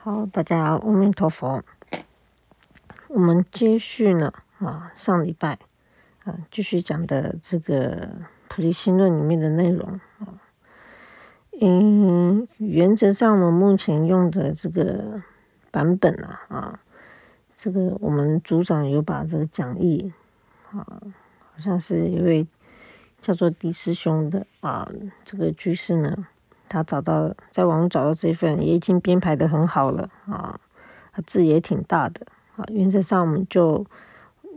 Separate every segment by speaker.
Speaker 1: 好，大家阿弥陀佛。我们接续呢啊，上礼拜啊继续讲的这个《菩提心论》里面的内容啊。嗯，原则上我们目前用的这个版本啊啊，这个我们组长有把这个讲义啊，好像是一位叫做狄师兄的啊，这个居士呢。他找到在网上找到这份也已经编排的很好了啊，字也挺大的啊。原则上我们就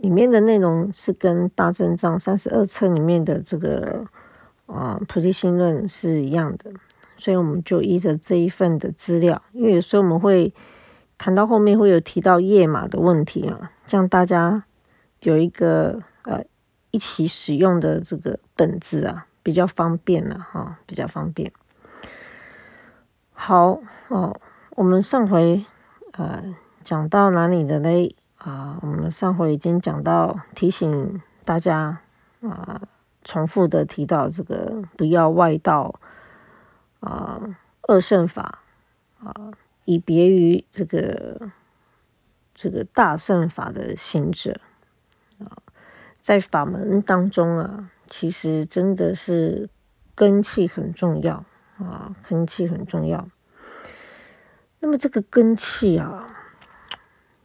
Speaker 1: 里面的内容是跟大正藏三十二册里面的这个啊菩提心论是一样的，所以我们就依着这一份的资料，因为有时候我们会谈到后面会有提到页码的问题啊，这样大家有一个呃一起使用的这个本子啊，比较方便了哈，比较方便。好哦，我们上回呃讲到哪里的嘞？啊，我们上回已经讲到提醒大家啊，重复的提到这个不要外道啊恶圣法啊，以别于这个这个大圣法的行者啊，在法门当中啊，其实真的是根气很重要。啊，根气很重要。那么这个根气啊，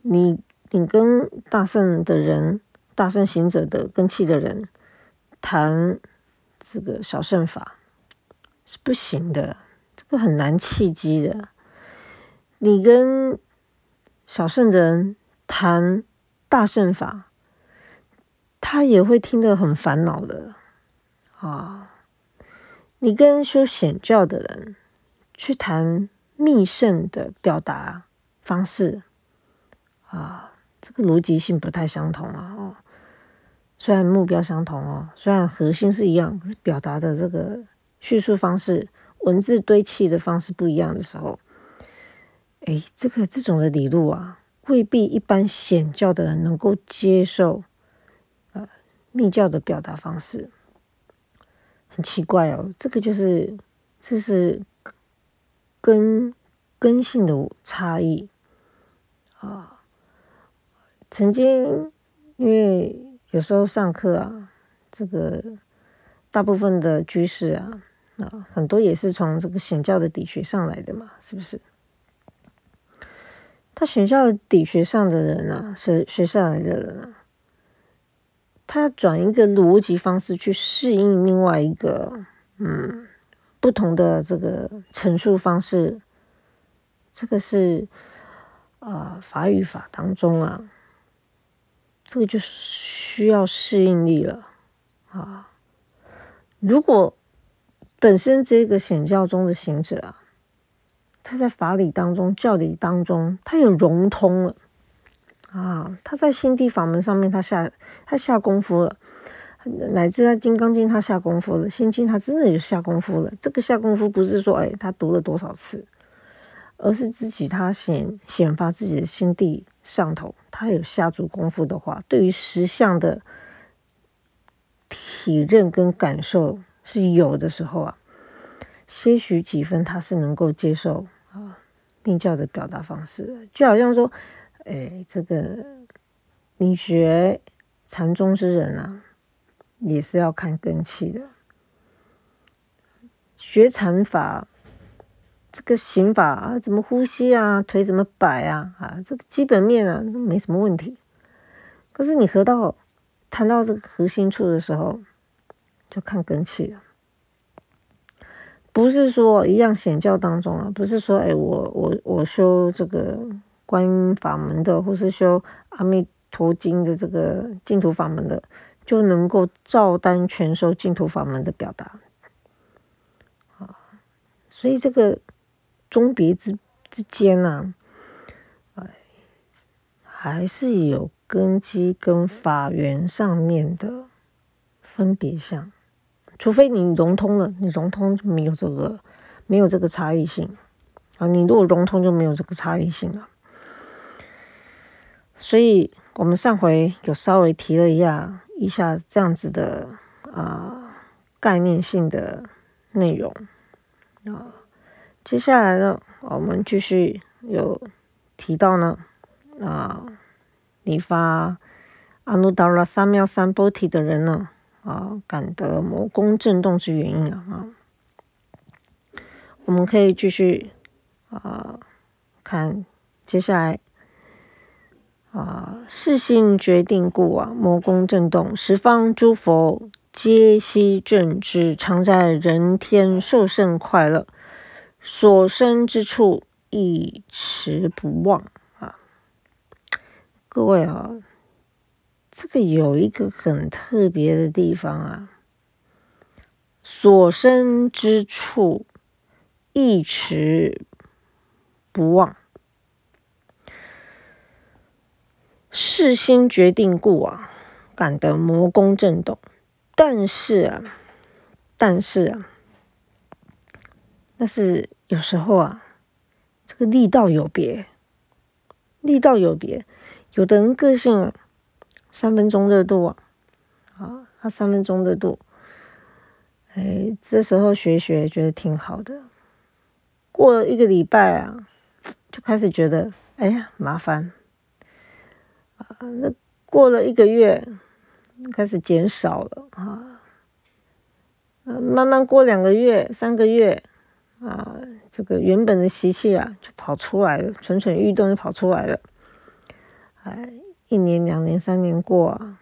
Speaker 1: 你你跟大圣的人、大圣行者的根气的人谈这个小圣法是不行的，这个很难契机的。你跟小圣人谈大圣法，他也会听得很烦恼的啊。你跟修显教的人去谈密圣的表达方式啊，这个逻辑性不太相同啊。哦，虽然目标相同哦，虽然核心是一样，表达的这个叙述方式、文字堆砌的方式不一样的时候，哎，这个这种的理路啊，未必一般显教的人能够接受呃密教的表达方式。很奇怪哦，这个就是这是根根性的差异啊。曾经因为有时候上课啊，这个大部分的居士啊啊，很多也是从这个显教的底学上来的嘛，是不是？他显教底学上的人啊，是学上来的人啊。他转一个逻辑方式去适应另外一个嗯不同的这个陈述方式，这个是啊法语法当中啊，这个就需要适应力了啊。如果本身这个显教中的行者啊，他在法理当中、教理当中，他有融通了。啊，他在心地法门上面，他下他下功夫了，乃至他金刚经他下功夫了，心经他真的就下功夫了。这个下功夫不是说哎他读了多少次，而是自己他显显发自己的心地上头，他有下足功夫的话，对于实相的体认跟感受是有的时候啊，些许几分他是能够接受啊病教的表达方式，就好像说。哎，这个你学禅宗之人啊，也是要看根气的。学禅法，这个行法啊，怎么呼吸啊，腿怎么摆啊，啊，这个基本面啊，没什么问题。可是你合到谈到这个核心处的时候，就看根气了。不是说一样显教当中啊，不是说哎，我我我修这个。观音法门的，或是修阿弥陀经的这个净土法门的，就能够照单全收净土法门的表达啊。所以这个中别之之间呢，哎，还是有根基跟法源上面的分别相。除非你融通了，你融通就没有这个没有这个差异性啊。你如果融通，就没有这个差异性了。所以我们上回有稍微提了一下一下这样子的啊概念性的内容啊，接下来呢，我们继续有提到呢，啊，你发阿努达拉三藐三波提的人呢，啊，感得魔宫震动之原因啊，啊，我们可以继续啊看接下来。啊，世性决定故啊，魔宫震动，十方诸佛皆悉正知，常在人天受胜快乐，所生之处一持不忘啊。各位啊，这个有一个很特别的地方啊，所生之处一持不忘。世心决定故啊，感得魔宫震动。但是啊，但是啊，但是有时候啊，这个力道有别，力道有别。有的人个性啊，三分钟热度啊，啊，他三分钟热度，哎，这时候学学觉得挺好的。过了一个礼拜啊，就开始觉得，哎呀，麻烦。啊，那过了一个月，开始减少了啊。慢慢过两个月、三个月，啊，这个原本的习气啊，就跑出来了，蠢蠢欲动就跑出来了。哎，一年、两年、三年过啊，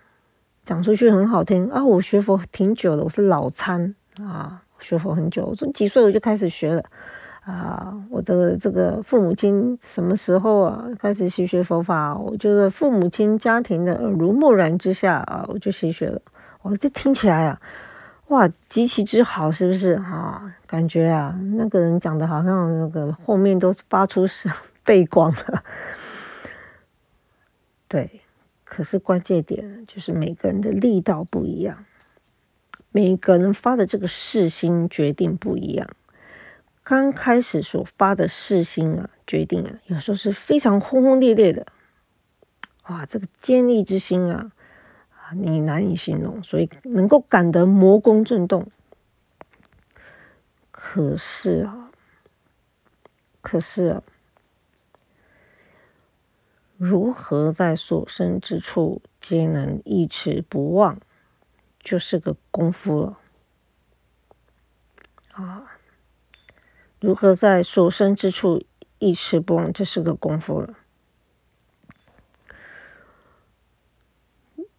Speaker 1: 讲出去很好听啊。我学佛挺久了，我是老参啊，学佛很久，我从几岁我就开始学了。啊，我的这个父母亲什么时候啊开始习学佛法？我就是父母亲家庭的耳濡目染之下啊，我就习学了。我这听起来啊，哇，极其之好，是不是啊？感觉啊，那个人讲的好像那个后面都发出是背光了。对，可是关键点就是每个人的力道不一样，每个人发的这个誓心决定不一样。刚开始所发的誓心啊，决定啊，有时候是非常轰轰烈烈的，哇，这个坚毅之心啊，啊，你难以形容，所以能够感得魔宫震动。可是啊，可是啊，如何在所生之处皆能一持不忘，就是个功夫了，啊。如何在所生之处一持不忘，这是个功夫了。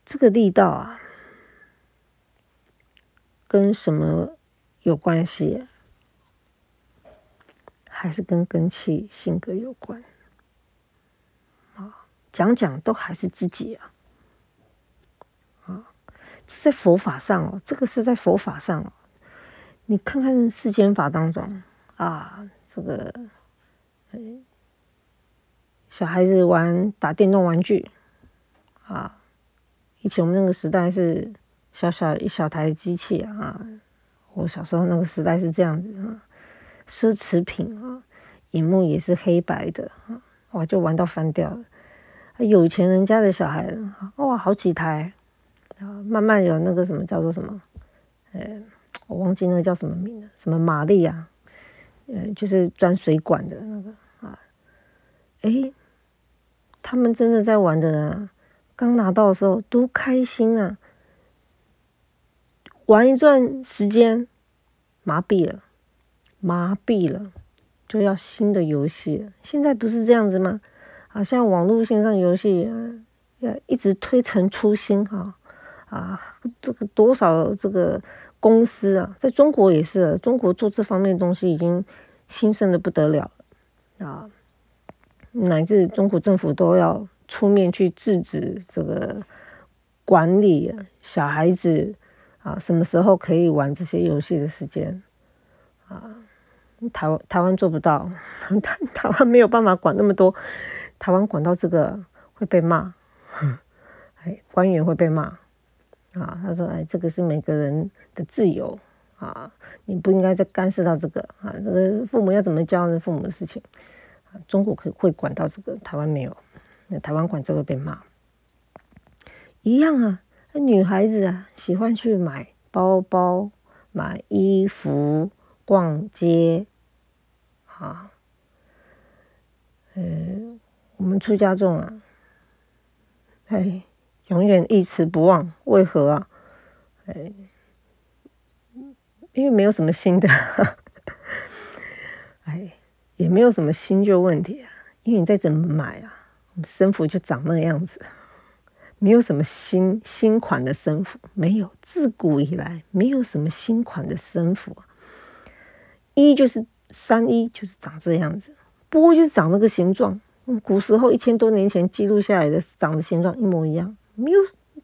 Speaker 1: 这个力道啊，跟什么有关系？还是跟根气、性格有关？啊，讲讲都还是自己啊。啊，这在佛法上哦，这个是在佛法上哦，你看看世间法当中。啊，这个，小孩子玩打电动玩具，啊，以前我们那个时代是小小一小台机器啊，我小时候那个时代是这样子啊，奢侈品啊，荧幕也是黑白的啊，哇，就玩到翻掉了。有钱人家的小孩，哇，好几台啊，慢慢有那个什么叫做什么，呃，我忘记那个叫什么名了，什么玛丽啊。呃，就是钻水管的那个啊，哎，他们真的在玩的人啊，刚拿到的时候多开心啊！玩一段时间，麻痹了，麻痹了，就要新的游戏。现在不是这样子吗？啊，像网络线上游戏啊，要一直推陈出新哈啊，这个多少这个。公司啊，在中国也是，中国做这方面的东西已经兴盛的不得了了啊，乃至中国政府都要出面去制止这个管理小孩子啊，什么时候可以玩这些游戏的时间啊？台湾台湾做不到，台台湾没有办法管那么多，台湾管到这个会被骂，哎，官员会被骂。啊，他说：“哎，这个是每个人的自由啊，你不应该再干涉到这个啊。这个父母要怎么教是父母的事情啊。中国可会管到这个，台湾没有。那台湾管这个被骂，一样啊。那女孩子啊，喜欢去买包包、买衣服、逛街啊。呃，们出家众啊，哎，永远一词不忘，为何啊？哎，因为没有什么新的，哎，也没有什么新旧问题啊。因为你再怎么买啊，生服就长那个样子，没有什么新新款的生服，没有，自古以来没有什么新款的生服。一就是三一，就是长这样子，不过就是长那个形状。古时候一千多年前记录下来的长的形状一模一样，没有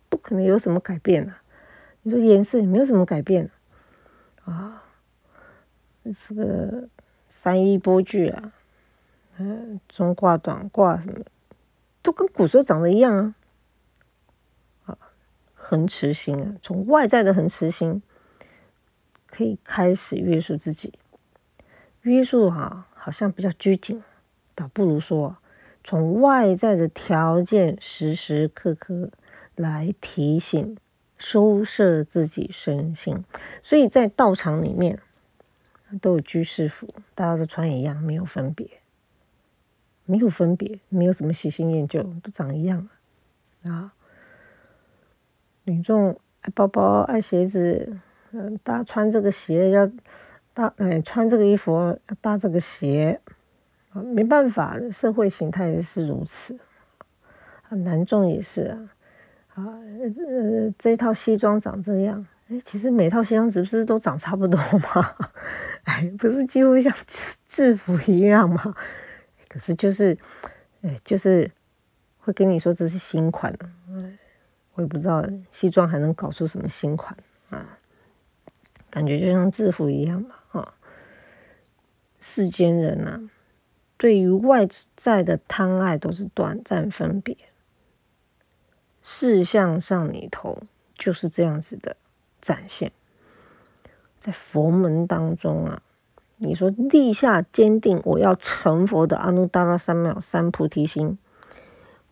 Speaker 1: 不可能有什么改变啊。你说颜色也没有什么改变啊。这个三一波具啊，嗯，中褂、短褂什么，都跟古时候长得一样啊。啊，恒持心啊，从外在的恒持心可以开始约束自己。约束哈，好像比较拘谨，倒不如说从外在的条件时时刻刻来提醒、收摄自己身心。所以在道场里面都有居士服，大家都穿一样，没有分别，没有分别，没有什么喜新厌旧，都长一样啊。女众爱包包、爱鞋子，嗯，大家穿这个鞋要。搭哎，穿这个衣服要搭这个鞋，没办法，社会形态是如此啊。男众也是啊，啊，呃，这套西装长这样，哎，其实每套西装是不是都长差不多嘛？哎，不是几乎像制服一样吗？可是就是，哎，就是会跟你说这是新款，哎，我也不知道西装还能搞出什么新款啊。感觉就像制服一样嘛，啊！世间人啊，对于外在的贪爱都是短暂分别，事相上里头就是这样子的展现。在佛门当中啊，你说立下坚定我要成佛的阿耨多罗三藐三菩提心，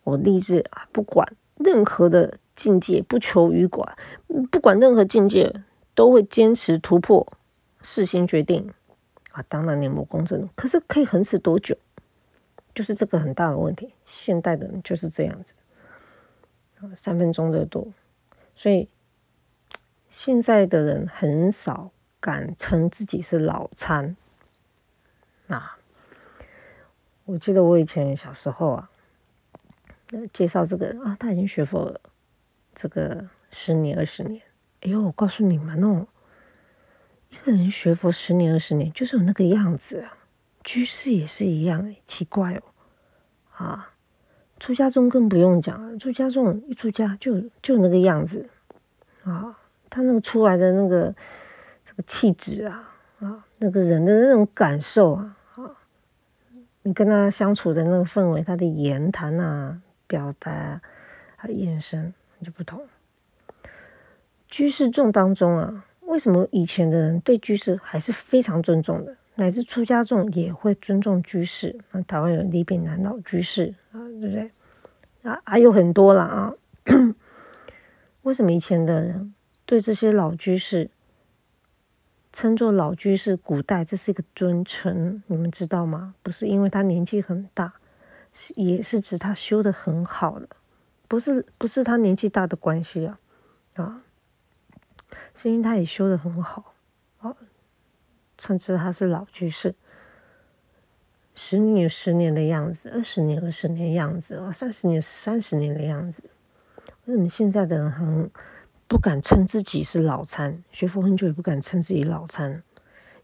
Speaker 1: 我立志啊，不管任何的境界，不求于管，不管任何境界。都会坚持突破，事先决定啊！当然，念魔公正，可是可以恒持多久？就是这个很大的问题。现代的人就是这样子，三分钟热度。所以现在的人很少敢称自己是老参啊。我记得我以前小时候啊，介绍这个啊，他已经学佛了，这个十年二十年。哎呦，我告诉你们哦，一个人学佛十年二十年，就是有那个样子啊。居士也是一样，奇怪哦。啊，出家众更不用讲了，出家众一出家就就那个样子啊，他那个出来的那个这个气质啊啊，那个人的那种感受啊啊，你跟他相处的那个氛围，他的言谈啊、表达啊、眼神就不同。居士众当中啊，为什么以前的人对居士还是非常尊重的，乃至出家众也会尊重居士？那台湾有李炳南老居士啊，对不对？啊，还有很多了啊。为什么以前的人对这些老居士称作老居士？古代这是一个尊称，你们知道吗？不是因为他年纪很大，是也是指他修的很好了，不是不是他年纪大的关系啊啊。是因为他也修的很好，称之他是老居士，十年十年的样子，二十年二十年的样子，啊，三十年三十年的样子。为什么现在的人很不敢称自己是老残？学佛很久也不敢称自己老残，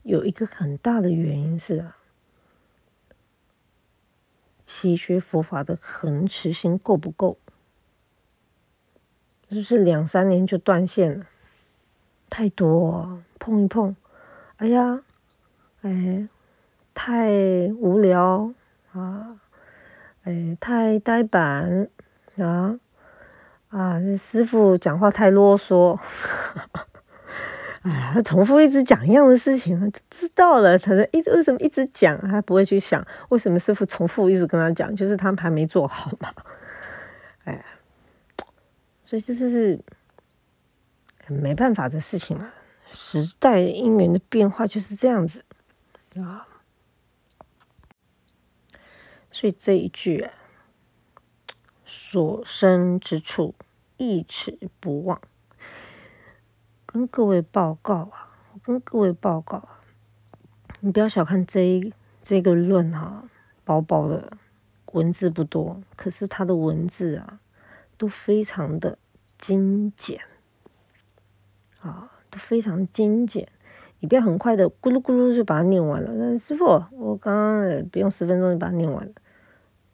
Speaker 1: 有一个很大的原因是啊，习学佛法的恒持心够不够？就是两三年就断线了。太多碰一碰，哎呀，哎，太无聊啊，哎，太呆板啊啊！这师傅讲话太啰嗦，哎，他重复一直讲一样的事情，就知道了。他一直为什么一直讲，他不会去想为什么师傅重复一直跟他讲，就是他们还没做好嘛。哎，所以这就是。没办法的事情嘛，时代因缘的变化就是这样子啊。所以这一句啊，所生之处，一尺不忘。跟各位报告啊，我跟各位报告啊，你不要小看这一这个论哈，薄薄的文字不多，可是它的文字啊，都非常的精简啊，都非常精简。你不要很快的咕噜咕噜就把它念完了。那师傅，我刚刚不用十分钟就把它念完了。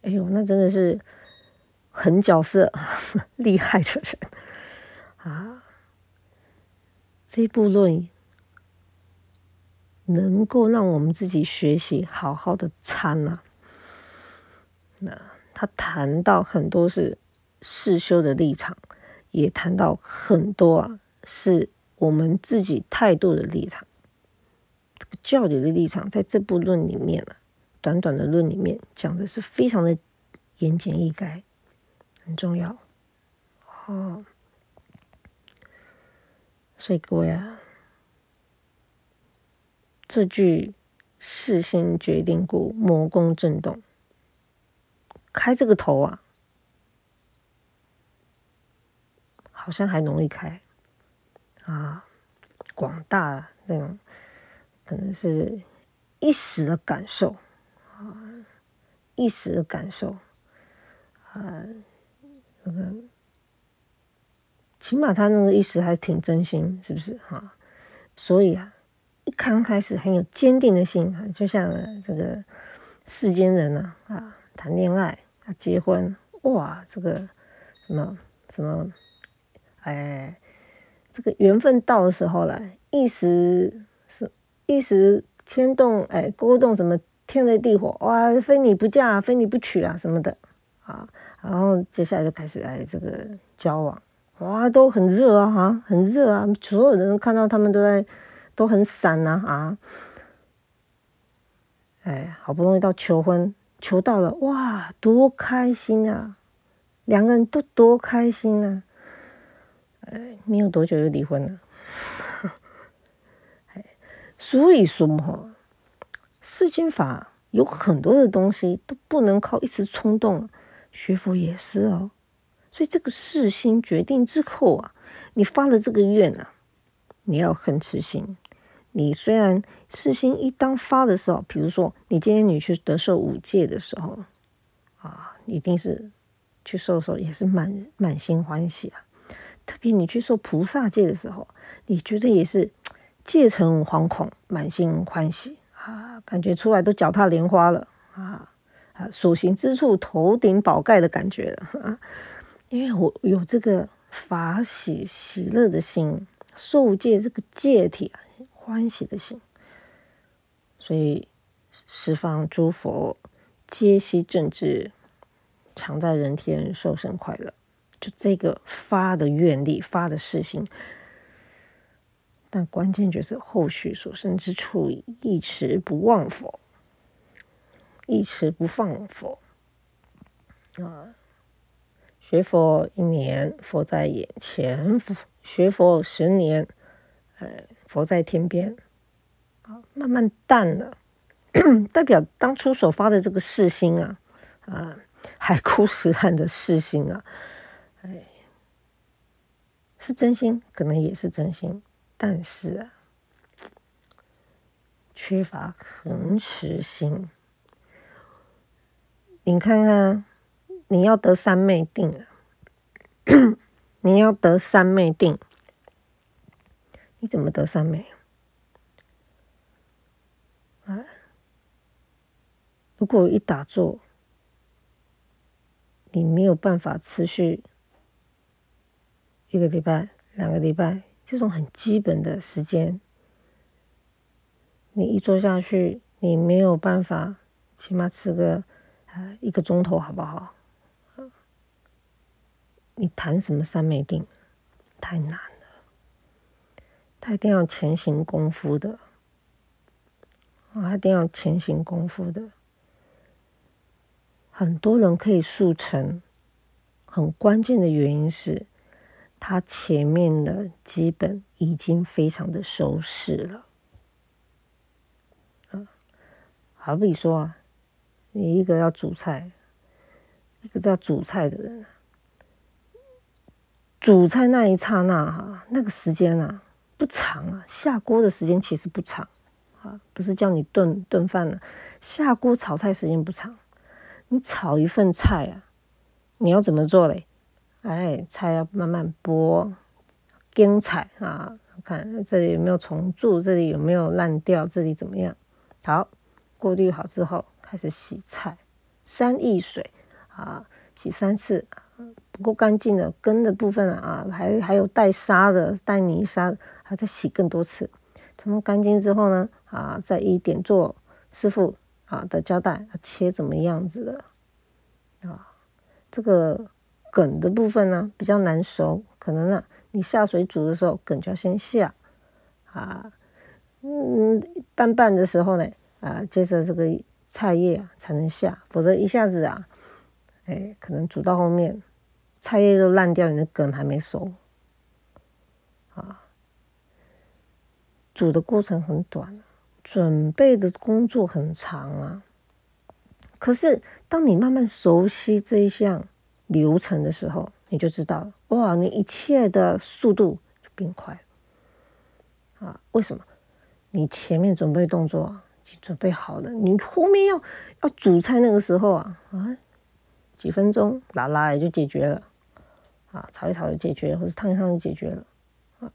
Speaker 1: 哎呦，那真的是很角色 厉害的人啊！这部论能够让我们自己学习好好的参呐。那他谈到很多是世修的立场，也谈到很多啊是我们自己态度的立场。教理的立场，在这部论里面啊。短短的论里面讲的是非常的言简意赅，很重要哦。所以各位啊，这句“事心决定故，魔功震动”，开这个头啊，好像还容易开啊。广大那种可能是一时的感受啊。一时的感受，啊，那个起码他那个一时还挺真心，是不是哈？所以啊，一刚开始很有坚定的心，就像这个世间人呢啊，谈恋爱啊，结婚哇，这个什么什么，哎，这个缘分到的时候了，一时是一时牵动，哎，勾动什么？天雷地火，哇，非你不嫁，非你不娶啊，什么的。啊，然后接下来就开始哎，这个交往，哇，都很热啊，哈，很热啊，所有人看到他们都在都很闪呐，啊，哎，好不容易到求婚，求到了，哇，多开心啊，两个人都多开心啊，哎，没有多久就离婚了，所以说嘛。世间法有很多的东西都不能靠一时冲动，学佛也是哦。所以这个事心决定之后啊，你发了这个愿啊，你要很痴心。你虽然事心一当发的时候，比如说你今天你去得受五戒的时候啊，一定是去受的时候也是满满心欢喜啊。特别你去受菩萨戒的时候，你觉得也是戒成惶恐，满心欢喜。啊，感觉出来都脚踏莲花了啊啊！所行之处头顶宝盖的感觉了啊！因为我有这个法喜喜乐的心，受戒这个戒体啊，欢喜的心，所以十方诸佛皆悉正知，常在人天受生快乐。就这个发的愿力，发的誓心。但关键就是后续所生之处，一持不忘佛，一持不放佛啊！学佛一年，佛在眼前；学佛十年，呃，佛在天边。啊，慢慢淡了，代表当初所发的这个誓心啊，啊，海枯石烂的誓心啊，哎，是真心，可能也是真心。但是啊，缺乏恒持心。你看看，你要得三昧定啊，你要得三昧定，你怎么得三昧？啊，如果一打坐，你没有办法持续一个礼拜、两个礼拜。这种很基本的时间，你一坐下去，你没有办法，起码吃个啊一个钟头，好不好？你谈什么三昧定，太难了，他一定要前行功夫的，啊，一定要前行功夫的。很多人可以速成，很关键的原因是。他前面的基本已经非常的收拾了，啊，好比说啊，你一个要煮菜，一个叫煮菜的人，煮菜那一刹那哈，那个时间啊不长啊，下锅的时间其实不长啊，不是叫你炖炖饭了，下锅炒菜时间不长。你炒一份菜啊，你要怎么做嘞？哎，菜要慢慢剥，精彩啊！看这里有没有虫蛀，这里有没有烂掉，这里怎么样？好，过滤好之后开始洗菜，三易水啊，洗三次。不够干净的根的部分啊，还还有带沙的、带泥沙，还再洗更多次。弄干净之后呢，啊，再一点做师傅啊的交代，切怎么样子的啊？这个梗的部分呢比较难熟，可能呢你下水煮的时候梗就要先下啊，嗯，拌拌的时候呢啊，接着这个菜叶啊才能下，否则一下子啊，哎，可能煮到后面。菜叶都烂掉，你的梗还没熟啊！煮的过程很短，准备的工作很长啊。可是，当你慢慢熟悉这一项流程的时候，你就知道，哇，你一切的速度就变快了啊！为什么？你前面准备动作已经准备好了，你后面要要煮菜那个时候啊啊，几分钟拉拉也就解决了。啊，炒一炒就解决，或者烫一烫就解决了。啊，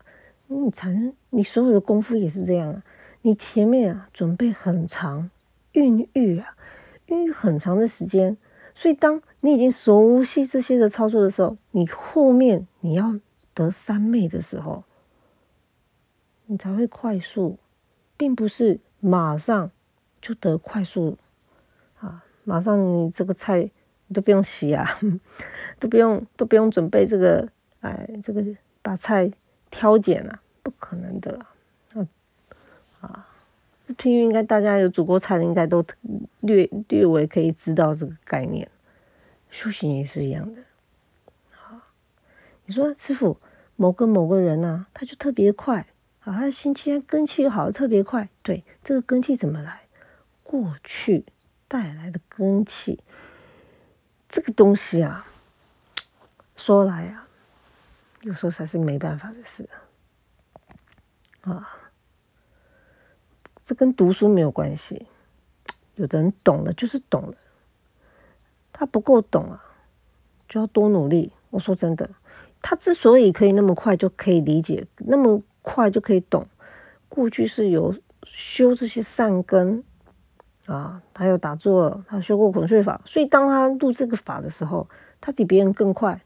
Speaker 1: 你才你所有的功夫也是这样啊。你前面啊准备很长，孕育啊，孕育很长的时间。所以当你已经熟悉这些的操作的时候，你后面你要得三昧的时候，你才会快速，并不是马上就得快速。啊，马上你这个菜你。都不用洗啊，都不用都不用准备这个，哎，这个把菜挑拣啊，不可能的啊！这譬喻应该大家有煮过菜的，应该都略略微可以知道这个概念。修行也是一样的。啊，你说师傅某个某个人呢，他就特别快啊，他心气根气好，特别快。对，这个根气怎么来？过去带来的根气。这个东西啊，说来啊，有时候才是没办法的事啊。这跟读书没有关系，有的人懂了就是懂了，他不够懂啊，就要多努力。我说真的，他之所以可以那么快就可以理解，那么快就可以懂，过去是有修这些善根。啊，他有打坐，他修过孔雀法，所以当他入这个法的时候，他比别人更快，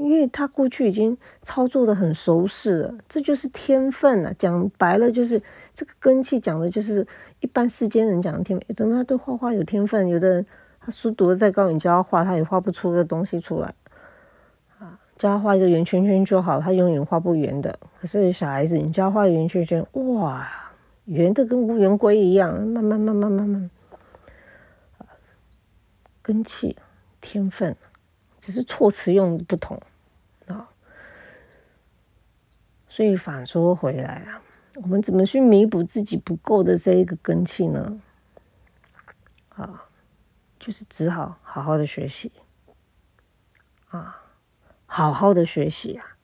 Speaker 1: 因为他过去已经操作的很熟识了，这就是天分啊。讲白了，就是这个根气，讲的就是一般世间人讲的天分。等他对画画有天分，有的人他书读的再高，你教他画，他也画不出个东西出来啊。教他画一个圆圈圈就好，他永远画不圆的。可是小孩子，你教他画圆圈圈，哇！圆的跟无圆规一样，慢慢慢慢慢慢，根气天分，只是措辞用不同啊。所以反说回来啊，我们怎么去弥补自己不够的这一个根气呢？啊，就是只好好好的学习啊，好好的学习啊，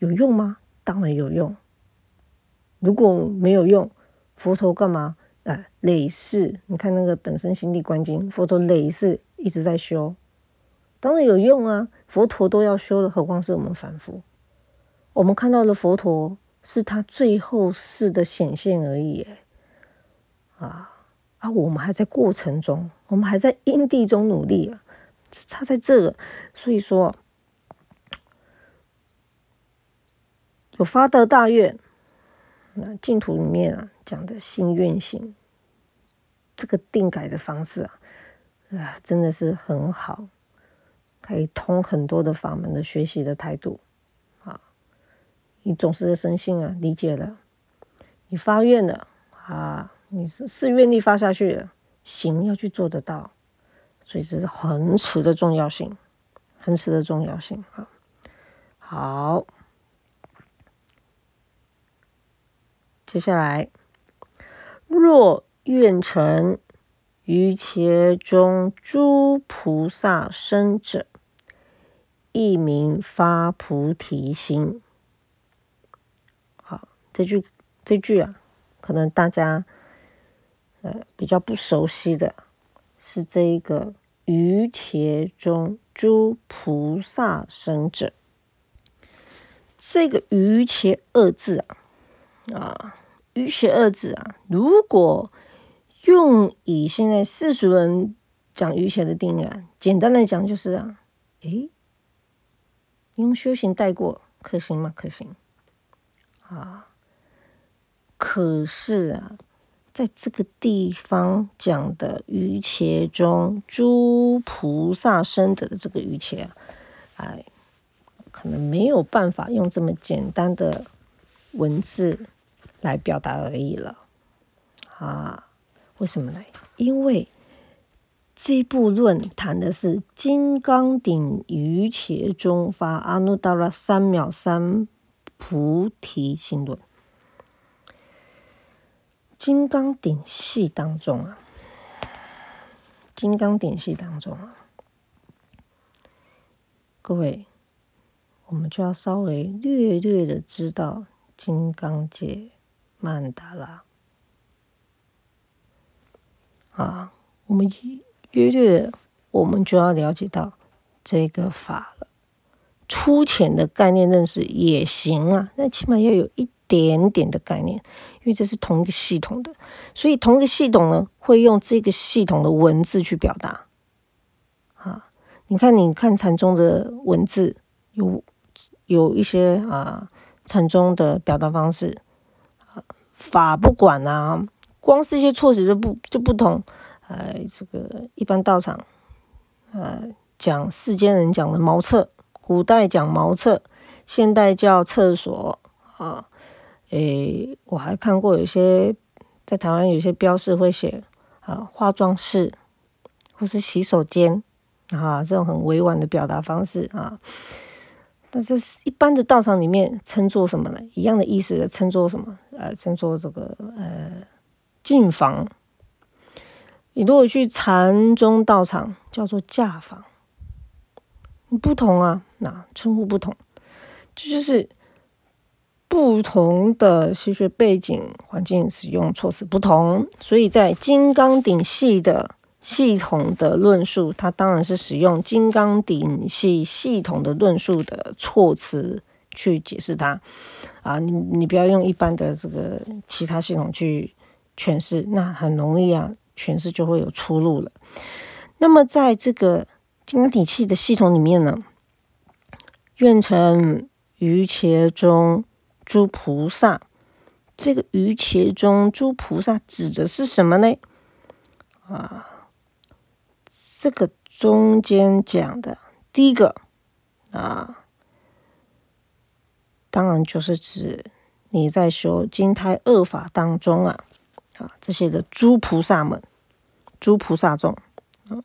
Speaker 1: 有用吗？当然有用。如果没有用，佛陀干嘛？哎，累世，你看那个本身心地观经，佛陀累世一直在修，当然有用啊。佛陀都要修的，何况是我们凡夫？我们看到的佛陀是他最后世的显现而已，啊啊，我们还在过程中，我们还在因地中努力啊，差在这个。所以说，有发的大愿。那净土里面啊讲的心愿行，这个定改的方式啊，啊真的是很好，可以通很多的法门的学习的态度。你总是的生性啊，理解了，你发愿了啊，你是是愿力发下去了，行要去做得到，所以这是恒持的重要性，恒持的重要性啊。好。接下来，若愿成于其中诸菩萨生者，一名发菩提心。这句这句啊，可能大家呃比较不熟悉的，是这一个于伽中诸菩萨生者。这个于伽二字啊，啊，于伽二字啊，如果用以现在世俗人讲于伽的定义啊，简单来讲就是啊，诶，用修行带过可行吗？可行啊。可是啊，在这个地方讲的于伽中诸菩萨生的这个于伽啊，哎。可能没有办法用这么简单的文字来表达而已了啊？为什么呢？因为这部论谈的是金刚顶于伽中发阿耨多罗三藐三菩提心论。金刚顶系当中啊，金刚顶系当中啊，各位。我们就要稍微略略的知道金刚界曼达拉啊，我们略略，我们就要了解到这个法了。粗浅的概念认识也行啊，那起码要有一点点的概念，因为这是同一个系统的，所以同一个系统呢，会用这个系统的文字去表达。啊，你看，你看禅宗的文字有。有一些啊禅宗的表达方式，法不管啊，光是一些措辞就不就不同。哎，这个一般道场，呃，讲世间人讲的茅厕，古代讲茅厕，现代叫厕所啊。诶，我还看过有些在台湾有些标示会写啊化妆室或是洗手间啊，这种很委婉的表达方式啊。那这是一般的道场里面称作什么呢？一样的意思，称作什么？呃，称作这个呃进房。你如果去禅宗道场，叫做驾房，不同啊，那称呼不同，这就是不同的吸血背景、环境、使用措辞不同，所以在金刚顶系的。系统的论述，它当然是使用金刚顶系系统的论述的措辞去解释它啊，你你不要用一般的这个其他系统去诠释，那很容易啊，诠释就会有出入了。那么在这个金刚顶系的系统里面呢，愿成于其中诸菩萨，这个于伽中诸菩萨指的是什么呢？啊？这个中间讲的第一个啊，当然就是指你在修金胎恶法当中啊啊这些的诸菩萨们、诸菩萨众啊，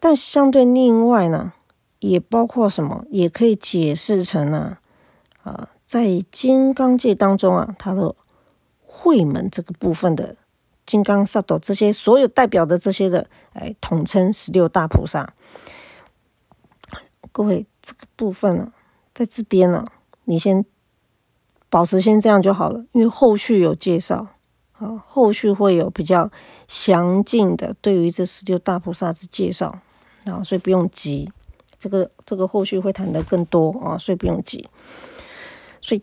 Speaker 1: 但相对另外呢，也包括什么？也可以解释成呢啊，在金刚界当中啊，它的会门这个部分的。金刚萨埵这些所有代表的这些的，哎，统称十六大菩萨。各位，这个部分呢，在这边呢，你先保持先这样就好了，因为后续有介绍啊，后续会有比较详尽的对于这十六大菩萨之介绍啊，所以不用急，这个这个后续会谈的更多啊，所以不用急。所以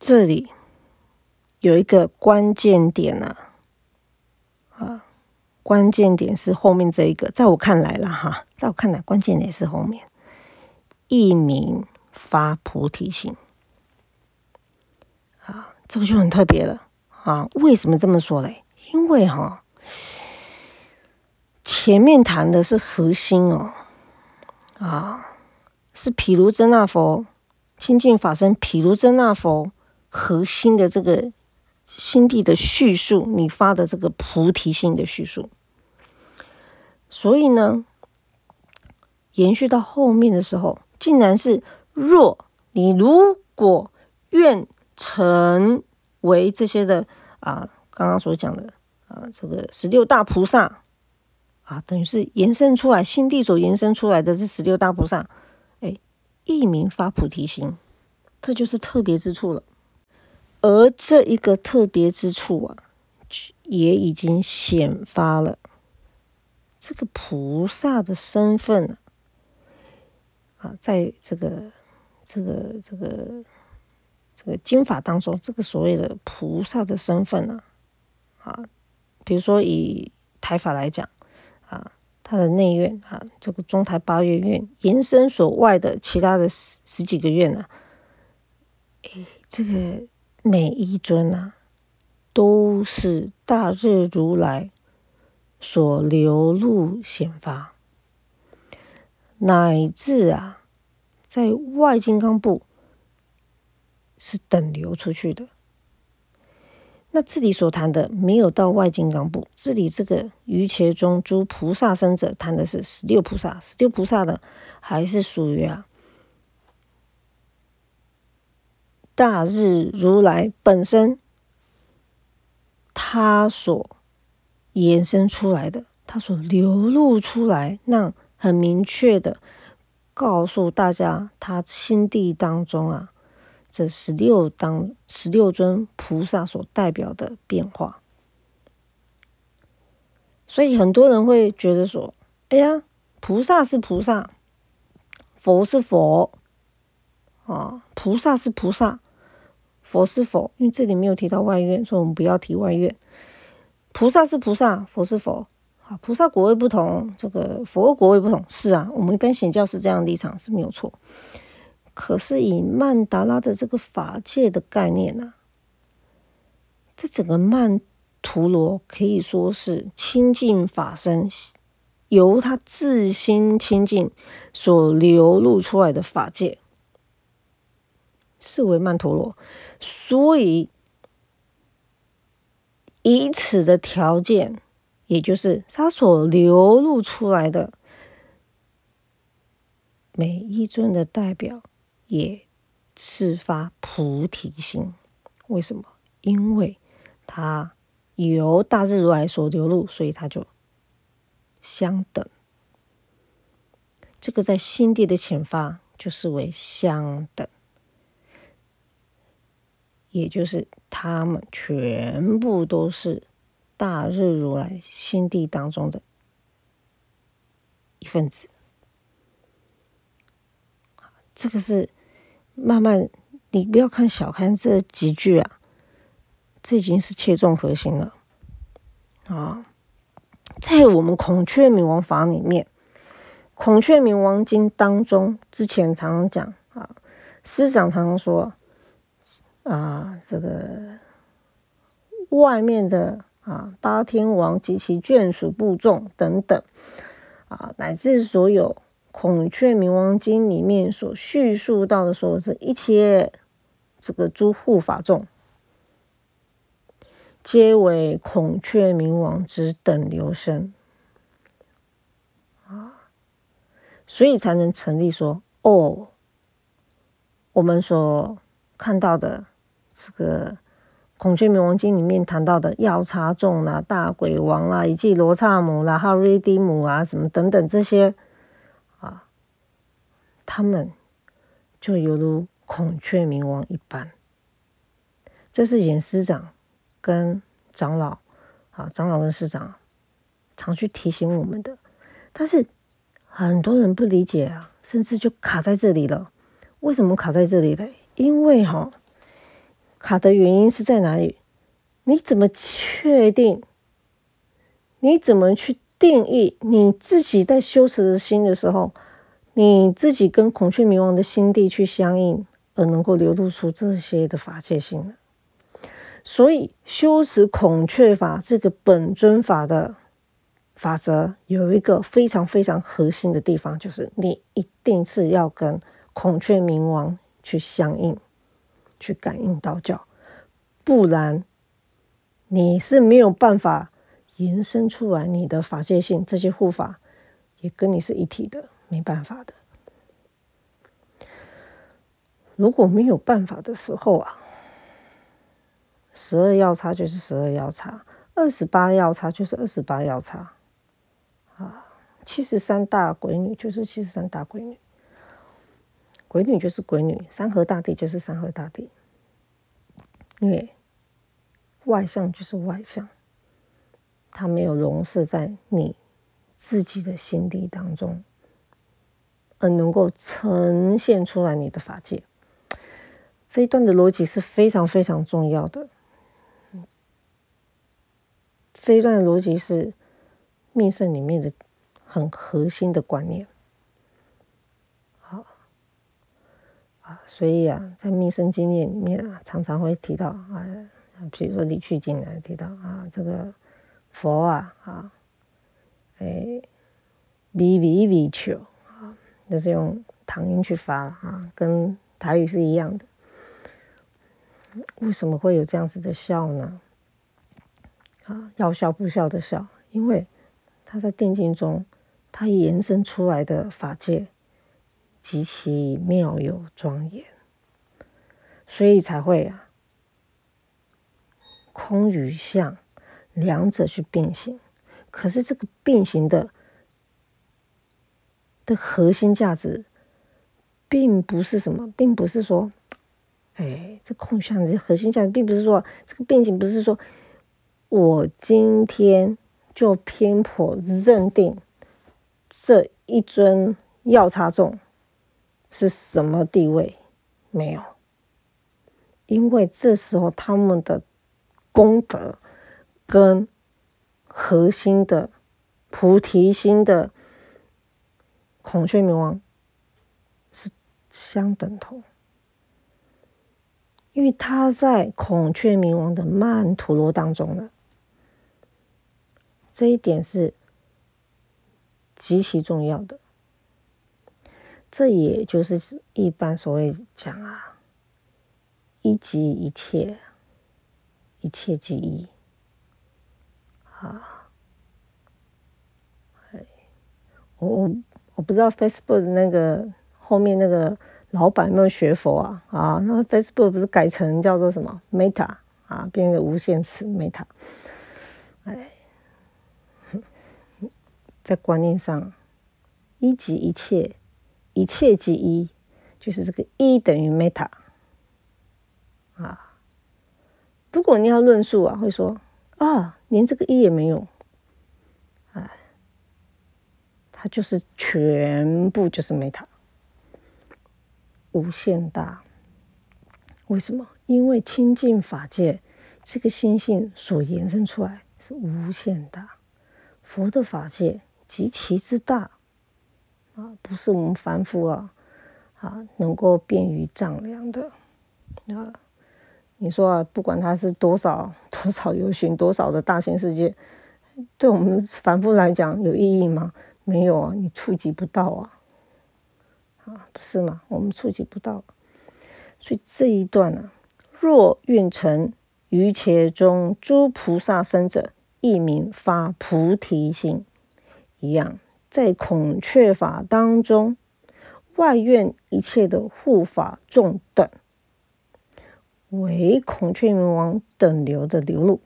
Speaker 1: 这里。有一个关键点呐，啊，关键点是后面这一个，在我看来了哈，在我看来，关键点是后面，一名发菩提心，啊，这个就很特别了啊。为什么这么说嘞？因为哈，前面谈的是核心哦，啊，是毗卢遮那佛清净法身，毗卢遮那佛核心的这个。心地的叙述，你发的这个菩提心的叙述，所以呢，延续到后面的时候，竟然是若你如果愿成为这些的啊，刚刚所讲的啊，这个十六大菩萨啊，等于是延伸出来，心地所延伸出来的这十六大菩萨，哎，一名发菩提心，这就是特别之处了。而这一个特别之处啊，也已经显发了这个菩萨的身份啊，在这个这个这个这个经法当中，这个所谓的菩萨的身份呢，啊，比如说以台法来讲。啊，他的内院啊，这个中台八月院延伸所外的其他的十十几个院呢，诶，这个每一尊啊，都是大日如来所流露显发，乃至啊，在外金刚部是等流出去的。那这里所谈的没有到外金刚部，这里这个于伽中诸菩萨生者谈的是十六菩萨，十六菩萨呢还是属于啊大日如来本身，他所延伸出来的，他所流露出来，那很明确的告诉大家，他心地当中啊。这十六当十六尊菩萨所代表的变化，所以很多人会觉得说：“哎呀，菩萨是菩萨，佛是佛，啊，菩萨是菩萨，佛是佛。”因为这里没有提到外院，所以我们不要提外院。菩萨是菩萨，佛是佛，啊，菩萨果位不同，这个佛果位不同，是啊，我们一般显教是这样立场是没有错。可是以曼达拉的这个法界的概念呢，这整个曼陀罗可以说是清净法身，由他自心清净所流露出来的法界，视为曼陀罗。所以以此的条件，也就是他所流露出来的每一尊的代表。也是发菩提心，为什么？因为它由大日如来所流露，所以它就相等。这个在心地的浅发，就视为相等，也就是他们全部都是大日如来心地当中的一份子。这个是。慢慢，你不要看小看这几句啊，这已经是切中核心了啊！在我们孔雀明王法里面，《孔雀明王经》当中，之前常常讲啊，师长常常说啊，这个外面的啊八天王及其眷属部众等等啊，乃至所有。孔雀明王经里面所叙述到的，说是一切这个诸护法众，皆为孔雀明王之等流身啊，所以才能成立说哦，我们所看到的这个孔雀明王经里面谈到的药叉众啦、大鬼王啦，以及罗刹母啦、哈瑞迪母啊，什么等等这些啊。他们就犹如孔雀明王一般，这是严师长跟长老啊，长老跟师长常去提醒我们的。但是很多人不理解啊，甚至就卡在这里了。为什么卡在这里嘞？因为哈，卡的原因是在哪里？你怎么确定？你怎么去定义你自己在修持的心的时候？你自己跟孔雀明王的心地去相应，而能够流露出这些的法界性呢。所以修持孔雀法这个本尊法的法则，有一个非常非常核心的地方，就是你一定是要跟孔雀明王去相应，去感应道教，不然你是没有办法延伸出来你的法界性，这些护法也跟你是一体的。没办法的，如果没有办法的时候啊，十二要差就是十二要差，二十八要差就是二十八要差，啊，七十三大鬼女就是七十三大鬼女，鬼女就是鬼女，山河大地就是山河大地，因为外向就是外向，它没有容饰在你自己的心底当中，而能够呈现出来你的法界。这一段的逻辑是非常非常重要的。这一段的逻辑是密圣里面的很核心的观念，啊，所以啊，在密生经验里面啊，常常会提到啊，比如说李去经来提到啊，这个佛啊啊，哎，比比比丘啊，就是用唐音去发了啊，跟台语是一样的。为什么会有这样子的笑呢？啊，要笑不笑的笑，因为他在定境中，他延伸出来的法界极其妙有庄严，所以才会啊，空与相两者去并行。可是这个并行的的核心价值，并不是什么，并不是说，哎，这空相的核心价值，并不是说这个并行，不是说。我今天就偏颇认定这一尊药叉众是什么地位？没有，因为这时候他们的功德跟核心的菩提心的孔雀明王是相等同，因为他在孔雀明王的曼陀罗当中了。这一点是极其重要的，这也就是一般所谓讲啊，一即一切，一切即一啊。我我我不知道 Facebook 那个后面那个老板有没有学佛啊？啊，那 Facebook 不是改成叫做什么 Meta 啊，变成无限词 Meta，哎。在观念上，一即一切，一切即一，就是这个一等于 meta 啊。如果你要论述啊，会说啊，连这个一也没有，哎，它就是全部就是 meta，无限大。为什么？因为清净法界这个心性所延伸出来是无限大，佛的法界。极其之大不是我们凡夫啊啊能够便于丈量的啊。你说啊，不管它是多少多少有形多少的大千世界，对我们凡夫来讲有意义吗？没有啊，你触及不到啊啊，不是吗？我们触及不到，所以这一段呢，若愿成于且中诸菩萨生者，亦名发菩提心。一样，在孔雀法当中，外院一切的护法众等，为孔雀明王等流的流露。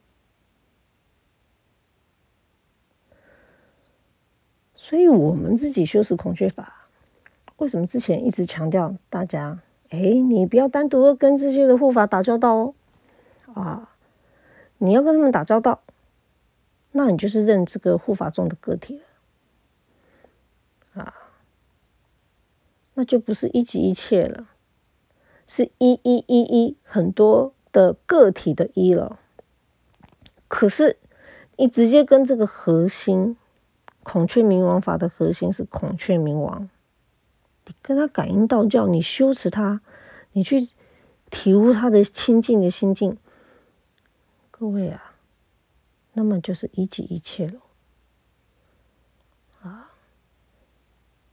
Speaker 1: 所以，我们自己修持孔雀法，为什么之前一直强调大家，哎，你不要单独跟这些的护法打交道哦，啊，你要跟他们打交道，那你就是认这个护法众的个体了。啊，那就不是一即一切了，是一一一一很多的个体的一了。可是你直接跟这个核心孔雀明王法的核心是孔雀明王，你跟他感应道教，你修持他，你去体悟他的清净的心境，各位啊，那么就是一即一切了。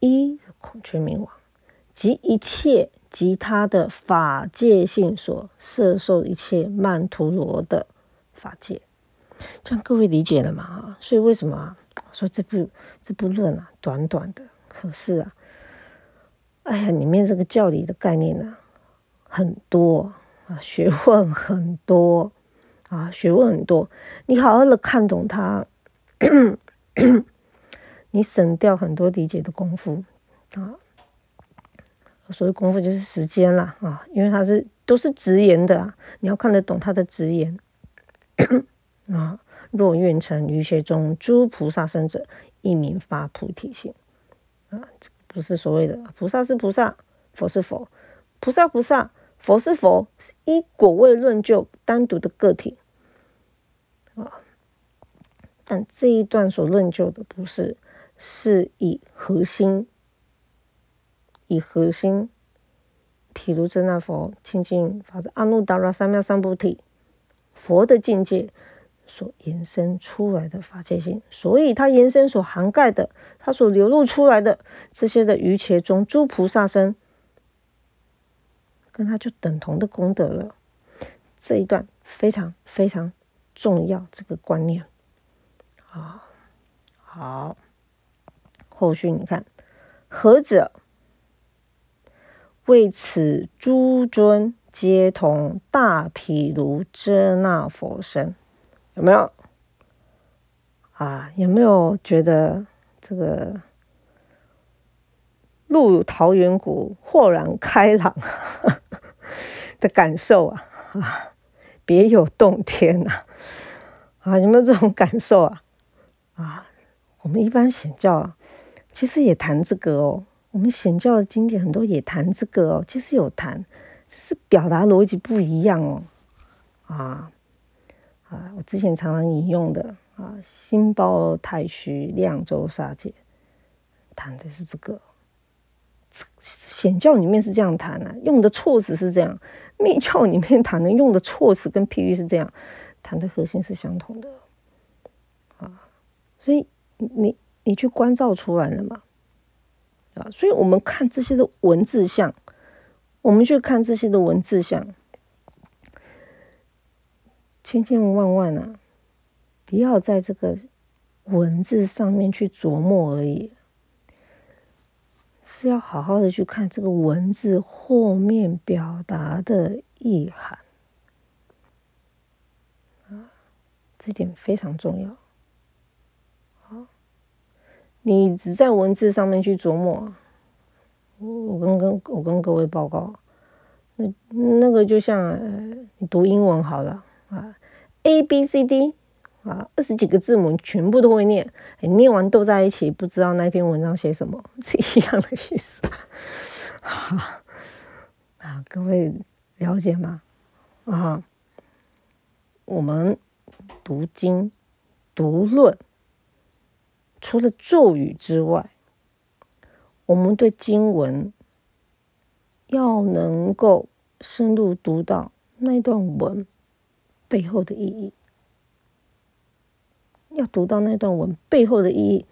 Speaker 1: 一孔雀明王，即一切及他的法界性所摄受一切曼陀罗的法界，这样各位理解了吗？所以为什么说这部这部论啊，短短的，可是啊，哎呀，里面这个教理的概念呢，很多啊，学问很多啊，学问很多，你好好的看懂它。你省掉很多理解的功夫啊。所谓功夫就是时间啦啊，因为它是都是直言的啊，你要看得懂他的直言 啊。若愿成于邪中诸菩萨生者，一名发菩提心啊，这不是所谓的菩萨是菩萨，佛是佛，菩萨菩萨，佛是佛，是依果位论就单独的个体啊。但这一段所论就的不是，是以核心，以核心，譬如真那佛清净法子阿耨达罗三藐三菩提，佛的境界所延伸出来的法界性，所以它延伸所涵盖的，它所流露出来的这些的余切中诸菩萨身，跟它就等同的功德了。这一段非常非常重要，这个观念。啊，好，后续你看，何者为此诸尊皆同大毗卢遮那佛身？有没有？啊，有没有觉得这个入桃源谷豁然开朗 的感受啊？啊，别有洞天呐！啊，有没有这种感受啊？啊，我们一般显教啊，其实也谈这个哦。我们显教的经典很多也谈这个哦，其实有谈，只是表达逻辑不一样哦。啊啊，我之前常常引用的啊，《心包太虚量周沙界》谈的是这个。显教里面是这样谈的，用的措辞是这样；密教里面谈的用的措辞跟譬喻是这样，谈的核心是相同的。啊所以你你去关照出来了嘛？啊，所以我们看这些的文字像，我们去看这些的文字像，千千万万啊，不要在这个文字上面去琢磨而已，是要好好的去看这个文字后面表达的意涵啊，这点非常重要。你只在文字上面去琢磨，我跟跟我跟各位报告，那那个就像你读英文好了啊，A B C D 啊，二十几个字母全部都会念，你念完都在一起，不知道那篇文章写什么，是一样的意思。啊，各位了解吗？啊，我们读经读论。除了咒语之外，我们对经文要能够深入读到那段文背后的意义，要读到那段文背后的意义，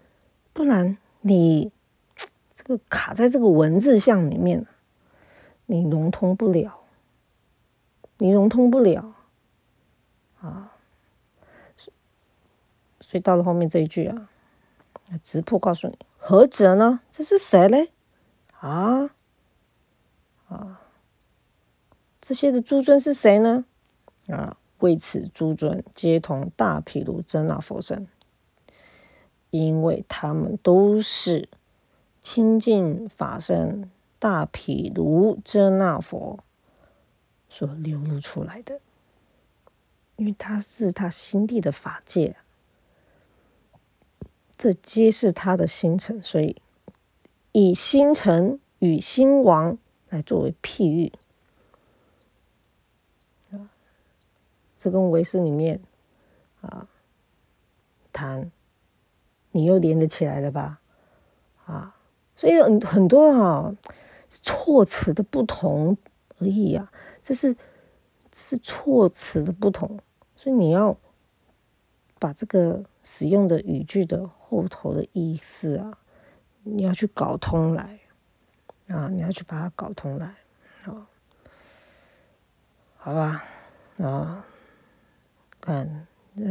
Speaker 1: 不然你 这个卡在这个文字像里面，你融通不了，你融通不了啊！所以到了后面这一句啊。直破告诉你，何者呢？这是谁嘞？啊啊！这些的诸尊是谁呢？啊，为此诸尊皆同大毗卢遮那佛身，因为他们都是清净法身大毗卢遮那佛所流露出来的，因为他是他心地的法界。这皆是他的星辰，所以以星辰与星王来作为譬喻这跟唯识里面啊谈，你又连得起来了吧？啊，所以很很多哈措辞的不同而已啊，这是这是措辞的不同，所以你要把这个使用的语句的。后头的意思啊，你要去搞通来啊，你要去把它搞通来啊，好吧啊，看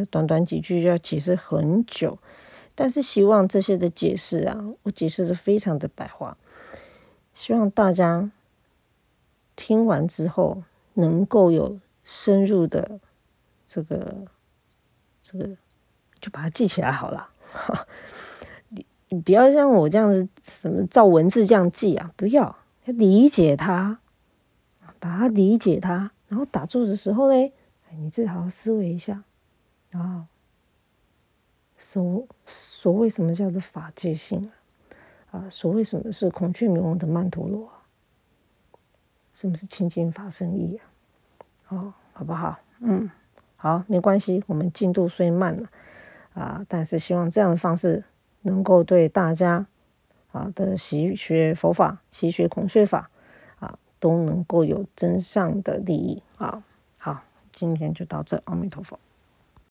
Speaker 1: 短短几句要解释很久，但是希望这些的解释啊，我解释的非常的白话，希望大家听完之后能够有深入的这个这个，就把它记起来好了。你不要像我这样子，什么照文字这样记啊，不要，要理解它，把它理解它，然后打坐的时候呢，你自己好好思维一下，啊，所所谓什么叫做法界性啊？啊，所谓什么是孔雀明王的曼陀罗啊？什么是清净法身意啊？哦，好不好？嗯，好，没关系，我们进度虽慢了啊，但是希望这样的方式能够对大家啊的习学佛法、习学孔雀法啊都能够有真相的利益啊。好，今天就到这，阿弥陀佛。